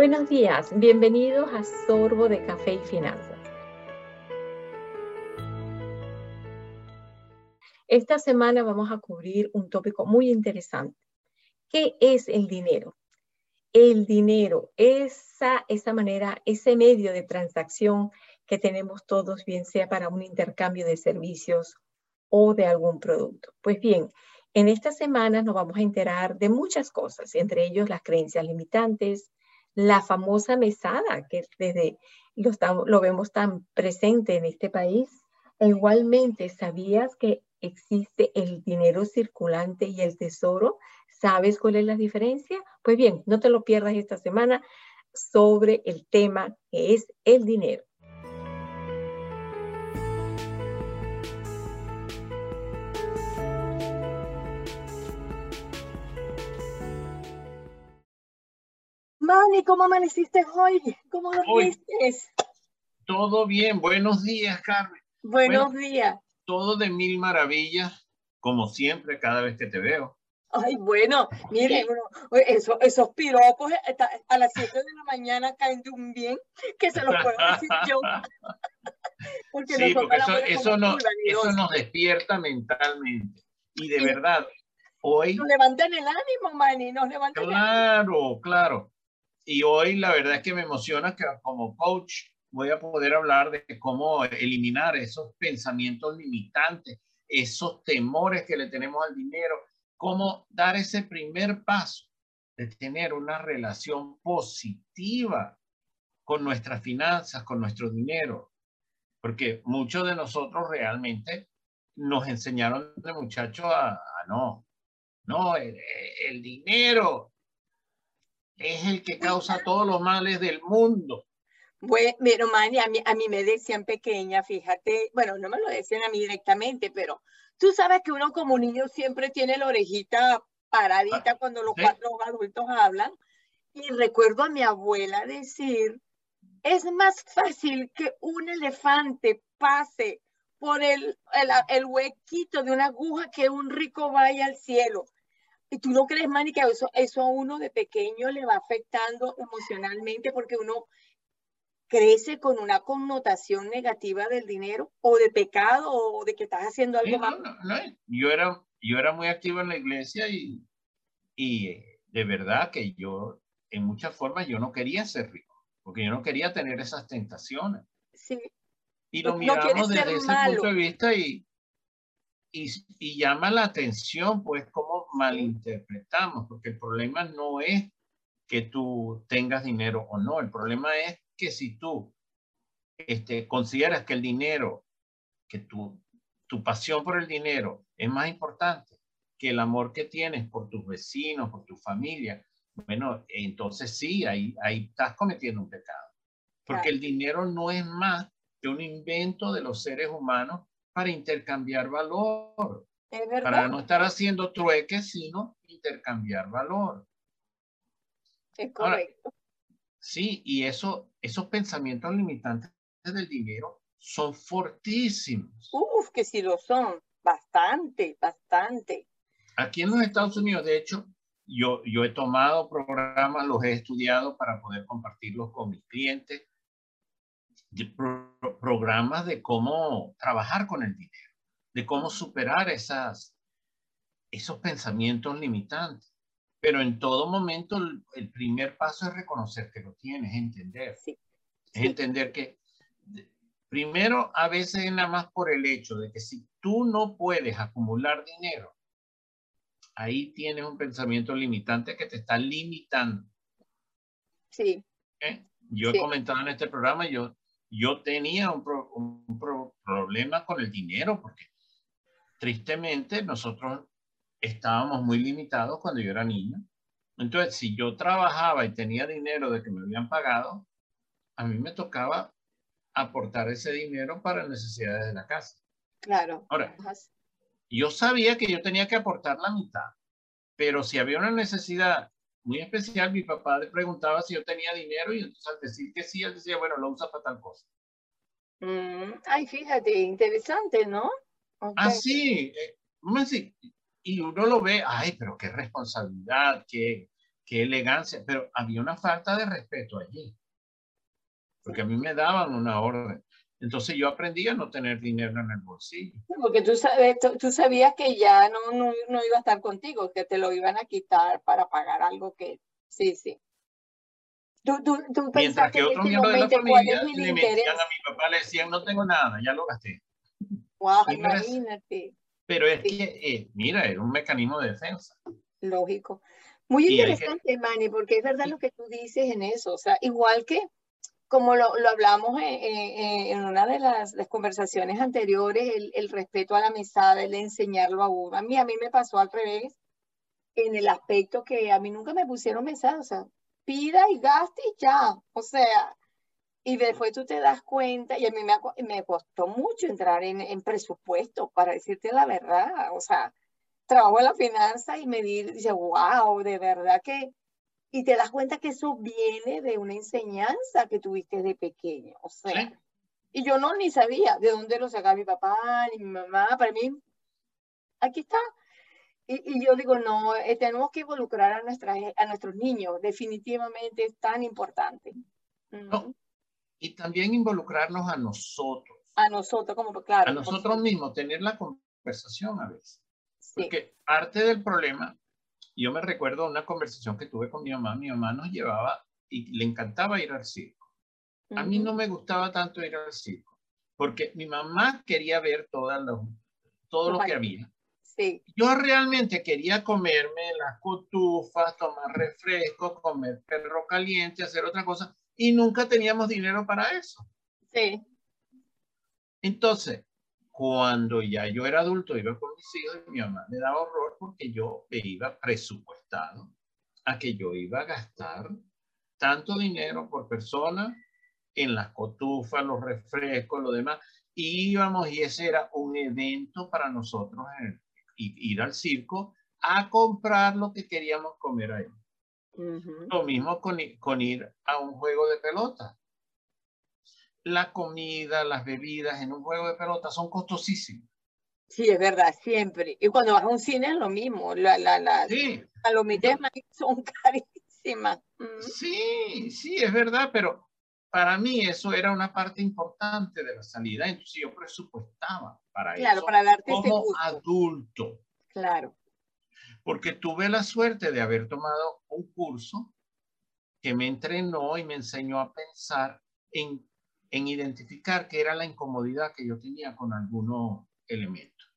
Buenos días, bienvenidos a Sorbo de Café y Finanzas. Esta semana vamos a cubrir un tópico muy interesante. ¿Qué es el dinero? El dinero, esa, esa manera, ese medio de transacción que tenemos todos, bien sea para un intercambio de servicios o de algún producto. Pues bien, en esta semana nos vamos a enterar de muchas cosas, entre ellos las creencias limitantes, la famosa mesada, que desde lo, lo vemos tan presente en este país. E igualmente, ¿sabías que existe el dinero circulante y el tesoro? ¿Sabes cuál es la diferencia? Pues bien, no te lo pierdas esta semana sobre el tema que es el dinero. Manny, ¿cómo amaneciste hoy? ¿Cómo dormiste? Todo bien, buenos días, Carmen. Buenos días. Todo de mil maravillas, como siempre, cada vez que te veo. Ay, bueno, mire, eso, esos piropos eh, a las 7 de la mañana caen de un bien que se los puedo decir yo. porque sí, porque eso, eso, no, eso nos despierta mentalmente. Y de verdad, hoy... Nos levantan el ánimo, Manny, nos levantan Claro, claro. Y hoy la verdad es que me emociona que como coach voy a poder hablar de cómo eliminar esos pensamientos limitantes, esos temores que le tenemos al dinero, cómo dar ese primer paso de tener una relación positiva con nuestras finanzas, con nuestro dinero. Porque muchos de nosotros realmente nos enseñaron de muchachos a, no, no, el dinero es el que causa todos los males del mundo. Bueno, pero a mí, a mí me decían pequeña, fíjate, bueno, no me lo decían a mí directamente, pero tú sabes que uno como niño siempre tiene la orejita paradita cuando los cuatro adultos hablan. Y recuerdo a mi abuela decir, es más fácil que un elefante pase por el, el, el huequito de una aguja que un rico vaya al cielo. Y tú no crees, Manny, que eso, eso a uno de pequeño le va afectando emocionalmente porque uno crece con una connotación negativa del dinero o de pecado o de que estás haciendo algo malo. No, yo, era, yo era muy activo en la iglesia y, y de verdad que yo, en muchas formas, yo no quería ser rico porque yo no quería tener esas tentaciones. Sí. Y lo miramos desde ese punto de vista y, y, llama la atención, pues, cómo malinterpretamos, porque el problema no es que tú tengas dinero o no, el problema es que si tú este, consideras que el dinero, que tu, tu pasión por el dinero es más importante que el amor que tienes por tus vecinos, por tu familia, bueno, entonces sí, ahí, ahí estás cometiendo un pecado. Porque el dinero no es más que un invento de los seres humanos para intercambiar valor. Para no estar haciendo trueques, sino intercambiar valor. Es correcto. sí, y eso, esos pensamientos limitantes del dinero son fortísimos. Uf, que sí lo son. Bastante, bastante. Aquí en los Estados Unidos, de hecho, yo, yo he tomado programas, los he estudiado para poder compartirlos con mis clientes programas de cómo trabajar con el dinero, de cómo superar esas, esos pensamientos limitantes. Pero en todo momento el, primer paso es reconocer que lo tienes, entender. Es entender que primero a veces es nada más por el hecho de que si tú no puedes acumular dinero, ahí tienes un pensamiento limitante que te está limitando. Sí. ¿Eh? Yo he comentado en este programa, yo yo tenía un, problema con el dinero porque tristemente nosotros estábamos muy limitados cuando yo era niño. Entonces, si yo trabajaba y tenía dinero de que me habían pagado, a mí me tocaba aportar ese dinero para necesidades de la casa. Claro. Ahora, yo sabía que yo tenía que aportar la mitad, pero si había una necesidad muy especial, mi papá le preguntaba si yo tenía dinero y entonces al decir que sí, él decía, bueno, lo usa para tal cosa. Mm, ay, fíjate, interesante, ¿no? Ah, sí, eh, y uno lo ve, ay, pero qué responsabilidad, qué, qué elegancia, pero había una falta de respeto allí. Porque a mí me daban una orden. Entonces yo aprendí a no tener dinero en el bolsillo. Porque tú, sabes, tú, sabías que ya no, no, no, iba a estar contigo, que te lo iban a quitar para pagar algo que... Sí, sí. Tú, tú, tú Mientras que otros miembros de la familia le metían a mi papá, le decían, no tengo nada, ya lo gasté. Wow, imagínate. Pero es que, eh, mira, era un mecanismo de defensa. Lógico. Muy interesante, Manny, porque es verdad lo que tú dices en eso. O sea, igual que como lo, hablamos en, una de las, conversaciones anteriores, el, respeto a la amistad, el enseñarlo a uno. A mí, a mí me pasó al revés, en el aspecto que a mí nunca me pusieron mensajes, o sea, pida y gaste y ya, o sea, y después tú te das cuenta, y a mí me, me costó mucho entrar en, presupuesto, para decirte la verdad, o sea, trabajo en la finanza y me dice, wow, de verdad que y te das cuenta que eso viene de una enseñanza que tuviste de pequeño. O sea, y yo no ni sabía de dónde lo sacaba mi papá ni mi mamá. Para mí, aquí está. Y, y yo digo, no, eh, tenemos que involucrar a, nuestra, a nuestros niños. Definitivamente es tan importante. Y también involucrarnos a nosotros. A nosotros, como claro. A nosotros mismos, tener la conversación a veces. Porque parte del problema yo me recuerdo una conversación que tuve con mi mamá. Mi mamá nos llevaba y le encantaba ir al circo. A mí no me gustaba tanto ir al circo, porque mi mamá quería ver todas todo lo que había. Sí. Yo realmente quería comerme las cotufas, tomar refresco, comer perro caliente, hacer otra cosa, y nunca teníamos dinero para eso. Sí. Entonces, cuando ya yo era adulto, iba con mis hijos y mi mamá me daba horror porque yo me iba presupuestado a que yo iba a gastar tanto dinero por persona en las cotufas, los refrescos, lo demás. Y íbamos y ese era un evento para nosotros, ir al circo a comprar lo que queríamos comer ahí. Lo mismo con, con ir a un juego de pelota la comida, las bebidas en un juego de pelota son costosísimas. Sí, es verdad, siempre. Y cuando vas a un cine es lo mismo. La, la, las sí. palomitas son carísimas. Sí, sí, es verdad, pero para mí eso era una parte importante de la salida. Entonces yo presupuestaba para claro, para darte como adulto. Claro. Porque tuve la suerte de haber tomado un curso que me entrenó y me enseñó a pensar en en identificar qué era la incomodidad que yo tenía con algunos elementos.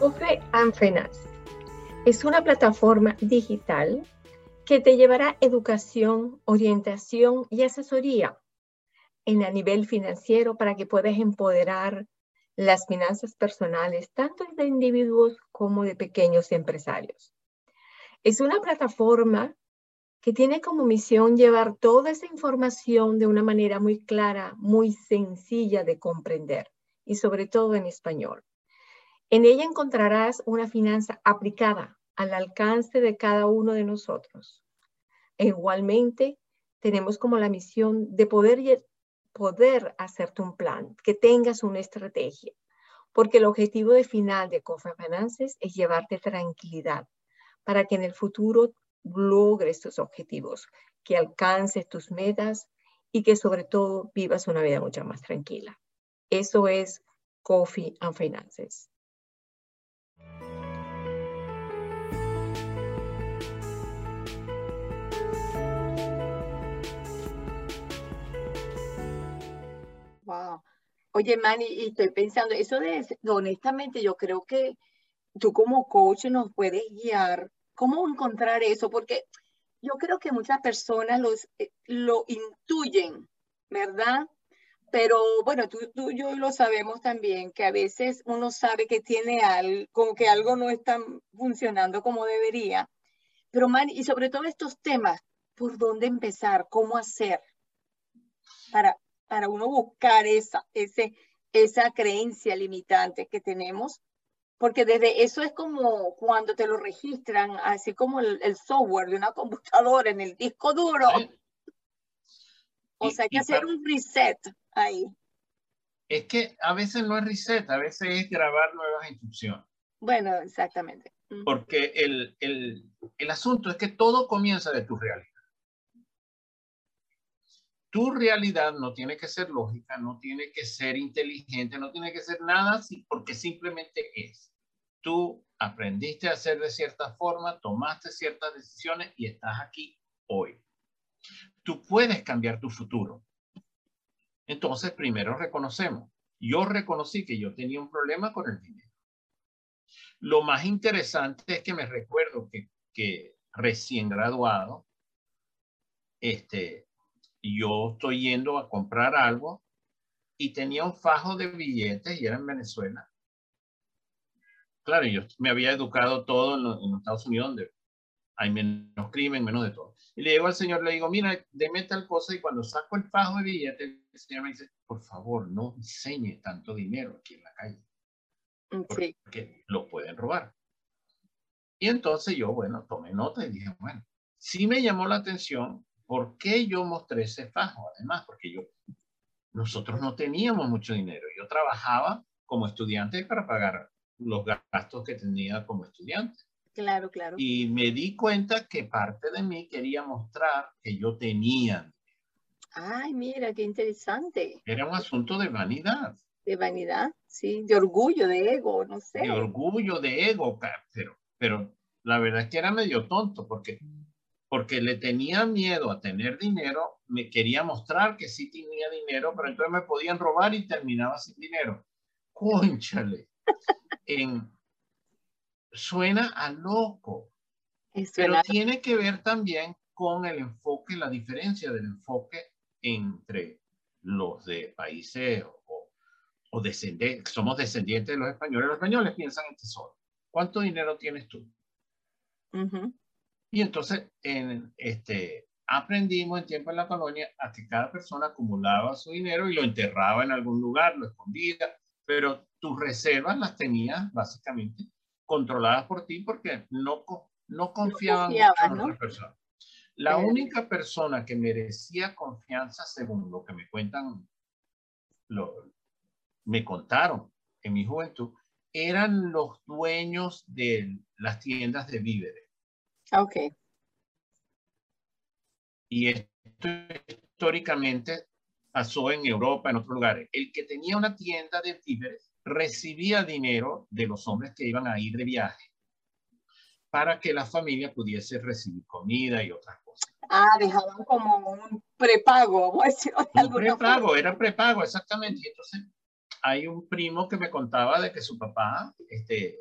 Cofe and es una plataforma digital que te llevará educación, orientación y asesoría en a nivel financiero para que puedas empoderar las finanzas personales, tanto de individuos como de pequeños empresarios. Es una plataforma que tiene como misión llevar toda esa información de una manera muy clara, muy sencilla de comprender y sobre todo en español. En ella encontrarás una finanza aplicada al alcance de cada uno de nosotros. E igualmente, tenemos como la misión de poder poder hacerte un plan, que tengas una estrategia, porque el objetivo de final de Finances es llevarte tranquilidad para que en el futuro logres tus objetivos, que alcances tus metas y que sobre todo vivas una vida mucho más tranquila. Eso es Coffee and Finances. Wow. Oye, Manny, y estoy pensando, eso de, honestamente, yo creo que tú como coach nos puedes guiar cómo encontrar eso, porque yo creo que muchas personas los, eh, lo intuyen, ¿verdad? Pero bueno, tú, tú y yo lo sabemos también, que a veces uno sabe que tiene algo, como que algo no está funcionando como debería. Pero, Manny, y sobre todo estos temas, ¿por dónde empezar? ¿Cómo hacer? Para, para uno buscar esa, ese, esa creencia limitante que tenemos, porque desde eso es como cuando te lo registran, así como el, software de una computadora en el disco duro. O sea, hay que hacer un reset. ahí? Es que a veces no es reset, a veces es grabar nuevas instrucciones. Bueno, exactamente. Porque el, el, el asunto es que todo comienza de tu realidad. Tu realidad no tiene que ser lógica, no tiene que ser inteligente, no tiene que ser nada porque simplemente es. Tú aprendiste a hacer de cierta forma, tomaste ciertas decisiones y estás aquí hoy. Tú puedes cambiar tu futuro. Entonces, primero reconocemos. Yo reconocí que yo tenía un problema con el dinero. Lo más interesante es que me recuerdo que, que recién graduado, este, yo estoy yendo a comprar algo y tenía un fajo de billetes y era en Venezuela. Claro, yo me había educado todo en los, Estados Unidos donde hay menos crimen, menos de todo. Y le digo al señor, le digo, mira, deme tal cosa y cuando saco el fajo de billetes, el señor me dice, por favor, no enseñe tanto dinero aquí en la calle. Mm, porque lo pueden robar. Y entonces yo, bueno, tomé nota y dije, bueno, sí me llamó la atención por qué yo mostré ese fajo. Además, porque yo, nosotros no teníamos mucho dinero. Yo trabajaba como estudiante para pagar los gastos que tenía como estudiante. Claro, claro. Y me di cuenta que parte de mí quería mostrar que yo tenía. Ay, mira, qué interesante. Era un asunto de vanidad. De vanidad, sí, de orgullo, de ego, no sé. De orgullo, de ego, pero, pero la verdad es que era medio tonto porque, porque le tenía miedo a tener dinero, me quería mostrar que sí tenía dinero, pero entonces me podían robar y terminaba sin dinero. Conchale. en, suena a loco, pero tiene que ver también con el enfoque, la diferencia del enfoque entre los de países o, o descendientes, somos descendientes de los españoles. Los españoles piensan en tesoro. ¿Cuánto dinero tienes tú? Y entonces, en este, aprendimos en tiempo en la colonia a que cada persona acumulaba su dinero y lo enterraba en algún lugar, lo escondía, pero tus reservas las tenías básicamente controladas por ti porque no, no confiaban en otra persona. La única persona que merecía confianza, según lo que me cuentan, lo, me contaron en mi juventud, eran los dueños de las tiendas de víveres. Ok. Y esto históricamente pasó en Europa, en otros lugares. El que tenía una tienda de víveres recibía dinero de los hombres que iban a ir de viaje para que la familia pudiese recibir comida y otras cosas. Ah, dejaban como un prepago, Un prepago, era prepago, exactamente. Y entonces hay un primo que me contaba de que su papá, este,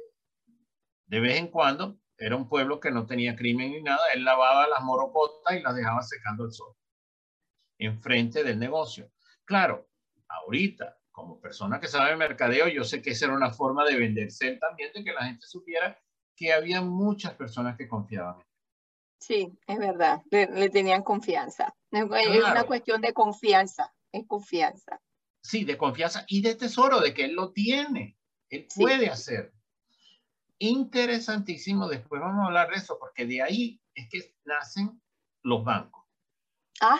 de vez en cuando, era un pueblo que no tenía crimen ni nada, él lavaba las morocotas y las dejaba secando el sol, enfrente del negocio. Claro, ahorita como persona que sabe mercadeo, yo sé que esa era una forma de venderse también, de que la gente supiera que había muchas personas que confiaban en él. Sí, es verdad, le, tenían confianza. Es, una cuestión de confianza, es confianza. Sí, de confianza y de tesoro, de que él lo tiene, él puede hacer. Interesantísimo, después vamos a hablar de eso, porque de ahí es que nacen los bancos. Ah,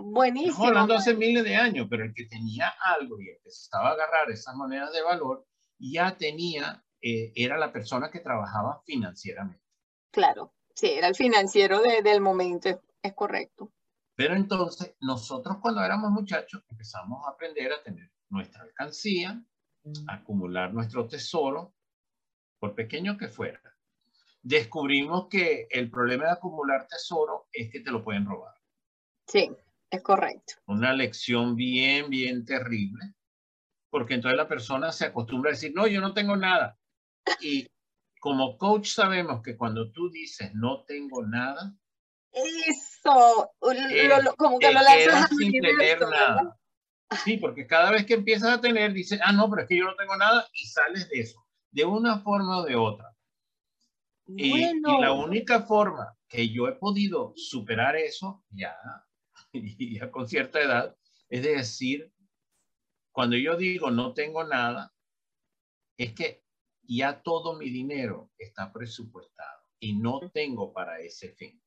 Buenísimo. Estamos hablando hace miles de años, pero el que tenía algo y empezaba a agarrar esas monedas de valor, ya tenía, eh, era la persona que trabajaba financieramente. Claro, sí, era el financiero del momento, es correcto. Pero entonces, nosotros cuando éramos muchachos empezamos a aprender a tener nuestra alcancía, a acumular nuestro tesoro, por pequeño que fuera. Descubrimos que el problema de acumular tesoro es que te lo pueden robar. Sí. Es correcto. Una lección bien, bien terrible, porque entonces la persona se acostumbra a decir, no, yo no tengo nada. Y como coach sabemos que cuando tú dices, no tengo nada, eso, como que lo lanzas sin tener nada. Sí, porque cada vez que empiezas a tener, dices, ah, no, pero es que yo no tengo nada y sales de eso, de una forma o de otra. Y, y, la única forma que yo he podido superar eso, ya ya con cierta edad, es decir, cuando yo digo no tengo nada, es que ya todo mi dinero está presupuestado y no tengo para ese fin.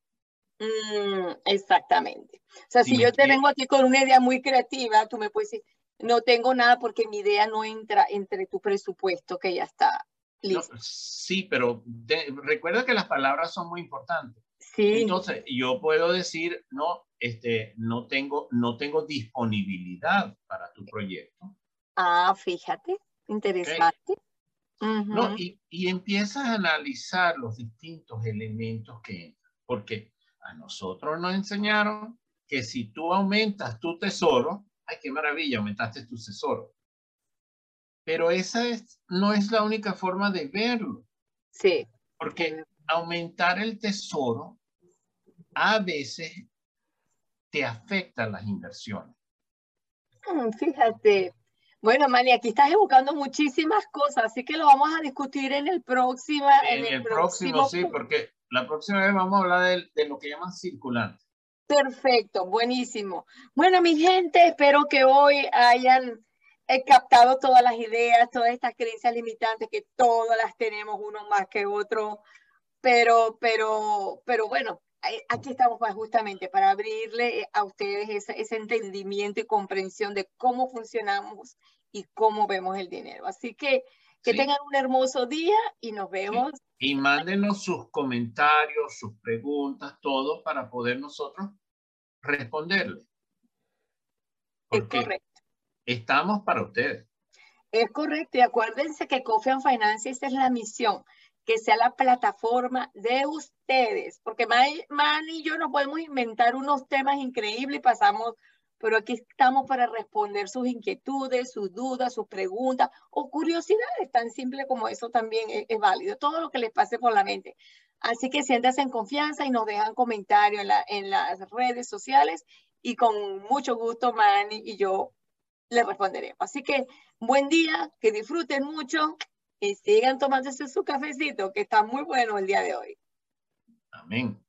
Mm, exactamente. O sea, si yo te vengo aquí con una idea muy creativa, tú me puedes decir, no tengo nada porque mi idea no entra entre tu presupuesto que ya está listo. sí, pero recuerda que las palabras son muy importantes. Sí. Entonces, yo puedo decir, no, este, no tengo, no tengo disponibilidad para tu proyecto. Ah, fíjate, interesante. No, y, y empiezas a analizar los distintos elementos que entran, porque a nosotros nos enseñaron que si tú aumentas tu tesoro, ay, qué maravilla, aumentaste tu tesoro. Pero esa es, no es la única forma de verlo. Sí. Porque aumentar el tesoro a veces te afecta las inversiones. Mm, fíjate. Bueno, Mani, aquí estás evocando muchísimas cosas, así que lo vamos a discutir en el próximo. En, el, próximo, sí, porque la próxima vez vamos a hablar de, de lo que llaman circulante. Perfecto, buenísimo. Bueno, mi gente, espero que hoy hayan eh, captado todas las ideas, todas estas creencias limitantes que todas las tenemos, uno más que otro, pero, pero, pero bueno, aquí estamos justamente para abrirle a ustedes ese, entendimiento y comprensión de cómo funcionamos y cómo vemos el dinero. Así que que tengan un hermoso día y nos vemos. Y mándenos sus comentarios, sus preguntas, todo para poder nosotros responderle. es correcto. Estamos para ustedes. Es correcto. Y acuérdense que Coffee and Finance es la misión, que sea la plataforma de ustedes, porque Man, y yo no podemos inventar unos temas increíbles y pasamos, pero aquí estamos para responder sus inquietudes, sus dudas, sus preguntas o curiosidades, tan simple como eso también es, es válido, todo lo que les pase por la mente. Así que siéntanse en confianza y nos dejan comentarios en, la, las redes sociales y con mucho gusto Manny y yo les responderemos. Así que buen día, que disfruten mucho y sigan tomándose su cafecito, que está muy bueno el día de hoy. Amén.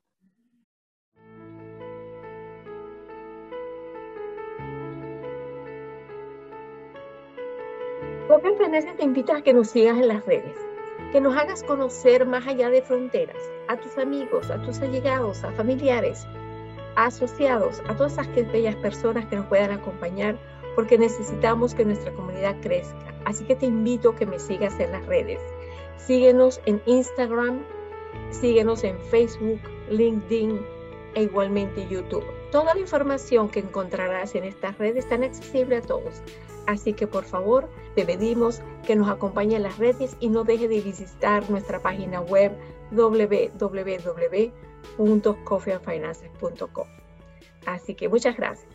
Coca te invita a que nos sigas en las redes que nos hagas conocer más allá de fronteras, a tus amigos, a tus allegados, a familiares, a asociados, a todas esas bellas personas que nos puedan acompañar, porque necesitamos que nuestra comunidad crezca. Así que te invito a que me sigas en las redes. Síguenos en Instagram, síguenos en Facebook, LinkedIn e igualmente YouTube. Toda la información que encontrarás en estas redes está accesible a todos. Así que por favor, te pedimos que nos acompañe en las redes y no deje de visitar nuestra página web www.coffeeandfinances.com. Así que muchas gracias.